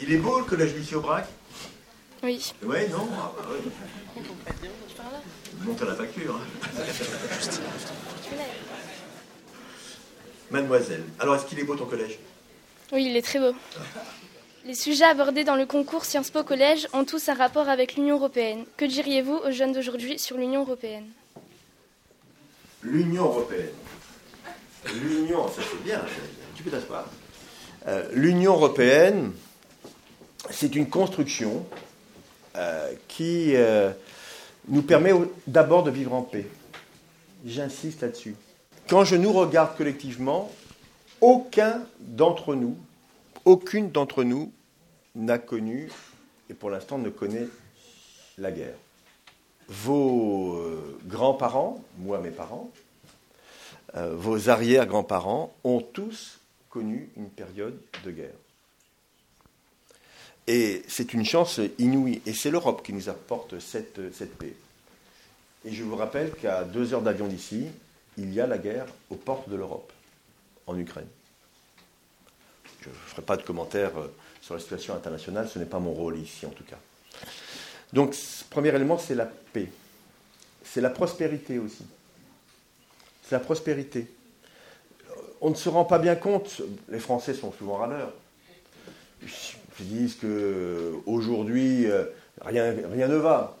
Il est beau le collège Lucie Aubrac Oui. Ouais, non ah, bah, ouais. Monte à la facture. hein. Mademoiselle, alors est-ce qu'il est beau ton collège? Oui, il est très beau. Les sujets abordés dans le concours Sciences Po Collège ont tous un rapport avec l'Union européenne. Que diriez-vous aux jeunes d'aujourd'hui sur l'Union européenne? L'Union européenne. L'Union, ça c'est bien, tu peux t'asseoir. Euh, L'Union européenne, c'est une construction euh, qui euh, nous permet d'abord de vivre en paix. J'insiste là-dessus. Quand je nous regarde collectivement, aucun d'entre nous, aucune d'entre nous n'a connu, et pour l'instant ne connaît, la guerre. Vos euh, grands-parents, moi mes parents, vos arrière-grands-parents ont tous connu une période de guerre. Et c'est une chance inouïe. Et c'est l'Europe qui nous apporte cette, cette paix. Et je vous rappelle qu'à deux heures d'avion d'ici, il y a la guerre aux portes de l'Europe, en Ukraine. Je ne ferai pas de commentaires euh, sur la situation internationale, ce n'est pas mon rôle ici en tout cas. Donc, premier élément, c'est la paix. C'est la prospérité aussi. C'est la prospérité. On ne se rend pas bien compte, les Français sont souvent râleurs. Ils disent qu'aujourd'hui, rien, rien ne va.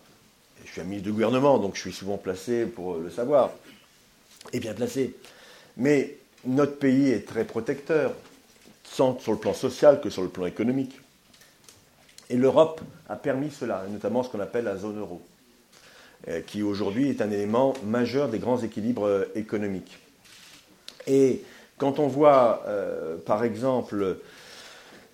Je suis un ministre de gouvernement, donc je suis souvent placé pour le savoir, et bien placé. Mais notre pays est très protecteur, tant sur le plan social que sur le plan économique. Et l'Europe a permis cela, notamment ce qu'on appelle la zone euro, euh, qui aujourd'hui est un élément majeur des grands équilibres euh, économiques. Et quand on voit, euh, par exemple,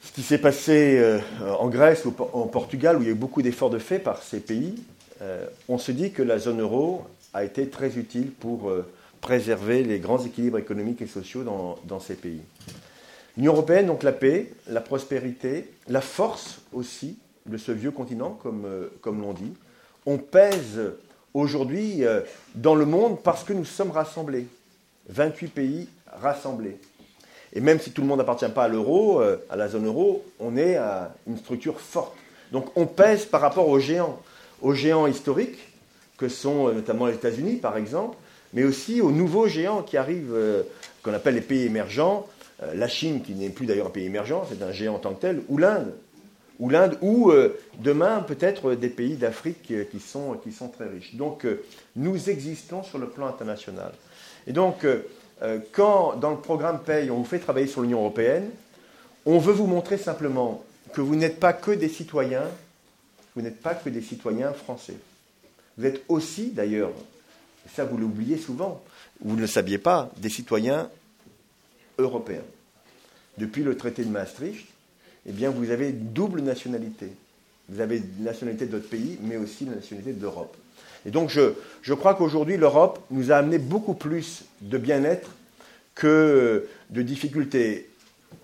ce qui s'est passé euh, en Grèce ou en Portugal, où il y a eu beaucoup d'efforts de fait par ces pays, euh, on se dit que la zone euro a été très utile pour euh, préserver les grands équilibres économiques et sociaux dans, ces pays. L'Union européenne, donc la paix, la prospérité, la force aussi de ce vieux continent, comme, comme l'on dit. On pèse aujourd'hui dans le monde parce que nous sommes rassemblés. 28 pays rassemblés. Et même si tout le monde n'appartient pas à l'euro, euh, à la zone euro, on est à une structure forte. Donc on pèse par rapport aux géants, aux géants historiques, que sont euh, notamment les États-Unis par exemple, mais aussi aux nouveaux géants qui arrivent, euh, qu'on appelle les pays émergents, la Chine qui n'est plus d'ailleurs un pays émergent, c'est un géant en tant que tel, ou l'Inde, ou l'Inde, ou demain peut-être des pays d'Afrique qui, sont, qui sont très riches. Donc nous existons sur le plan international. Et donc quand dans le programme Paye on vous fait travailler sur l'Union européenne, on veut vous montrer simplement que vous n'êtes pas que des citoyens, vous n'êtes pas que des citoyens français. Vous êtes aussi d'ailleurs, ça vous l'oubliez souvent, vous ne le saviez pas, des citoyens européens. Depuis le traité de Maastricht, eh bien, vous avez une double nationalité. Vous avez une nationalité de votre pays, mais aussi la nationalité d'Europe. Et donc, je, je crois qu'aujourd'hui, l'Europe nous a amené beaucoup plus de bien-être que de difficultés.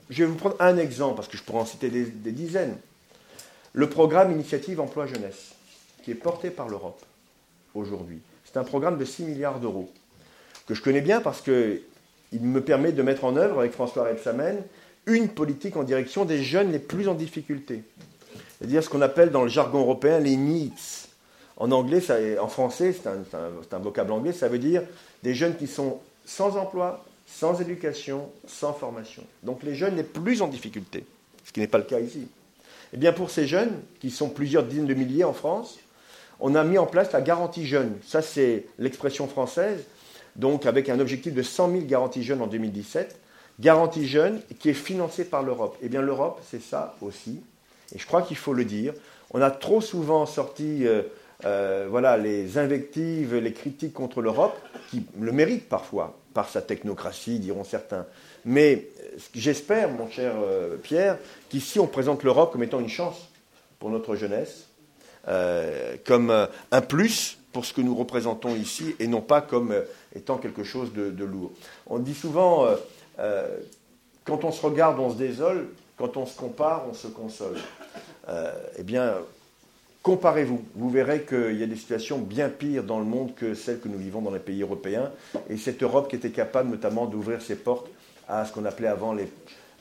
Je vais vous prendre un exemple, parce que je pourrais en citer des, dizaines. Le programme Initiative Emploi Jeunesse, qui est porté par l'Europe aujourd'hui. C'est un programme de 6 milliards d'euros, que je connais bien parce qu'il me permet de mettre en œuvre, avec François Rebsamen, une politique en direction des jeunes les plus en difficulté. C'est-à-dire ce qu'on appelle dans le jargon européen les needs. En anglais, en français, c'est un vocable anglais, ça veut dire des jeunes qui sont sans emploi, sans éducation, sans formation. Donc les jeunes les plus en difficulté, ce qui n'est pas le cas ici. Eh bien pour ces jeunes, qui sont plusieurs dizaines de milliers en France, on a mis en place la garantie jeune. Ça, c'est l'expression française, donc avec un objectif de 100 000 garanties jeunes en 2017. Garantie jeune qui est financée par l'Europe. Eh bien l'Europe, c'est ça aussi. Et je crois qu'il faut le dire. On a trop souvent sorti euh, euh, voilà, les invectives, les critiques contre l'Europe, qui le méritent parfois, par sa technocratie, diront certains. Mais j'espère, mon cher euh, Pierre, qu'ici on présente l'Europe comme étant une chance pour notre jeunesse, euh, comme un plus pour ce que nous représentons ici, et non pas comme étant quelque chose de, de lourd. On dit souvent, quand on se regarde, on se désole, quand on se compare, on se console. Eh bien, Comparez-vous, vous verrez qu'il y a des situations bien pires dans le monde que celles que nous vivons dans les pays européens. Et cette Europe qui était capable notamment d'ouvrir ses portes à ce qu'on appelait avant les,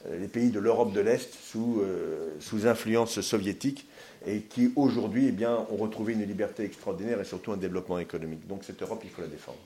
euh, pays de l'Europe de l'Est sous, euh, sous, influence soviétique et qui aujourd'hui eh bien, ont retrouvé une liberté extraordinaire et surtout un développement économique. Donc cette Europe, il faut la défendre.